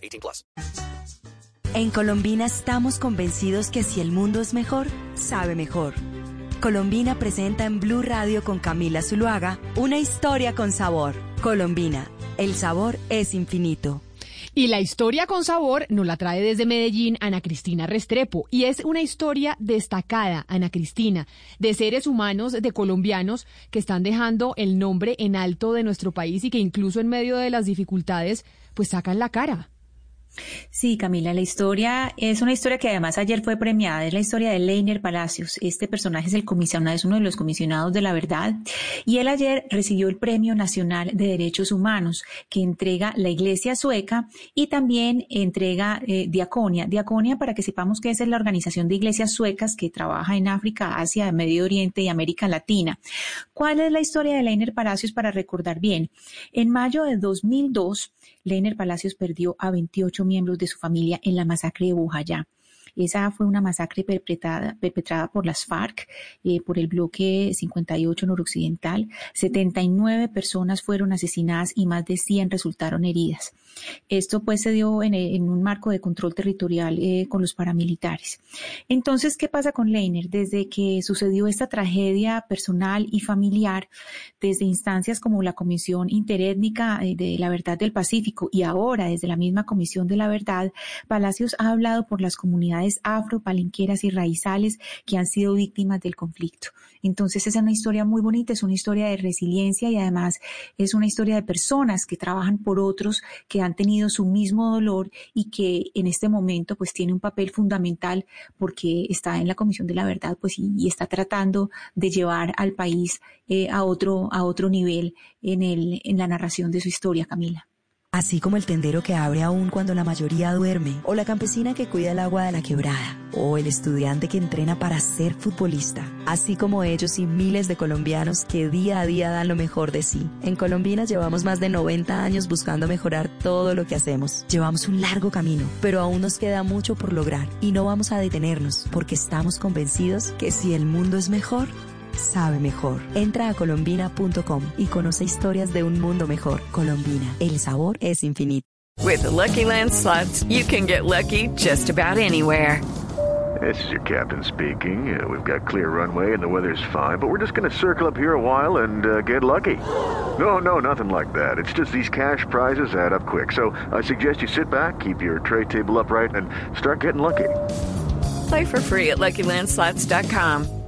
18 plus. En Colombina estamos convencidos que si el mundo es mejor, sabe mejor. Colombina presenta en Blue Radio con Camila Zuluaga una historia con sabor. Colombina, el sabor es infinito. Y la historia con sabor nos la trae desde Medellín Ana Cristina Restrepo. Y es una historia destacada, Ana Cristina, de seres humanos, de colombianos que están dejando el nombre en alto de nuestro país y que incluso en medio de las dificultades, pues sacan la cara. Sí, Camila, la historia es una historia que además ayer fue premiada, es la historia de Leiner Palacios. Este personaje es el comisionado, es uno de los comisionados de la verdad y él ayer recibió el Premio Nacional de Derechos Humanos que entrega la Iglesia Sueca y también entrega eh, Diaconia. Diaconia, para que sepamos que esa es la organización de iglesias suecas que trabaja en África, Asia, Medio Oriente y América Latina. ¿Cuál es la historia de Leiner Palacios para recordar bien? En mayo de 2002, Leiner Palacios perdió a 28 miembros de su familia en la masacre de Bujayá. Esa fue una masacre perpetrada, perpetrada por las FARC, eh, por el bloque 58 noroccidental. 79 personas fueron asesinadas y más de 100 resultaron heridas. Esto pues se dio en, un marco de control territorial eh, con los paramilitares. Entonces, ¿qué pasa con Leiner? Desde que sucedió esta tragedia personal y familiar, desde instancias como la Comisión Interétnica eh, de la Verdad del Pacífico y ahora desde la misma Comisión de la Verdad, Palacios ha hablado por las comunidades afro, palenqueras y raizales que han sido víctimas del conflicto. Entonces, es una historia muy bonita, es una historia de resiliencia y además es una historia de personas que trabajan por otros, que han tenido su mismo dolor y que en este momento pues tiene un papel fundamental porque está en la Comisión de la Verdad pues y, está tratando de llevar al país eh, a otro a otro nivel en el en la narración de su historia, Camila. Así como el tendero que abre aún cuando la mayoría duerme, o la campesina que cuida el agua de la quebrada, o el estudiante que entrena para ser futbolista, así como ellos y miles de colombianos que día a día dan lo mejor de sí. En Colombinas llevamos más de 90 años buscando mejorar todo lo que hacemos. Llevamos un largo camino, pero aún nos queda mucho por lograr y no vamos a detenernos porque estamos convencidos que si el mundo es mejor, sabe mejor. Entra a colombina.com y conoce historias de un mundo mejor. Colombina, el sabor es infinito. With the Lucky Land slots, you can get lucky just about anywhere. This is your captain speaking. Uh, we've got clear runway and the weather's fine, but we're just going to circle up here a while and uh, get lucky. No, no, nothing like that. It's just these cash prizes add up quick. So I suggest you sit back, keep your tray table upright, and start getting lucky. Play for free at LuckyLandSlots.com.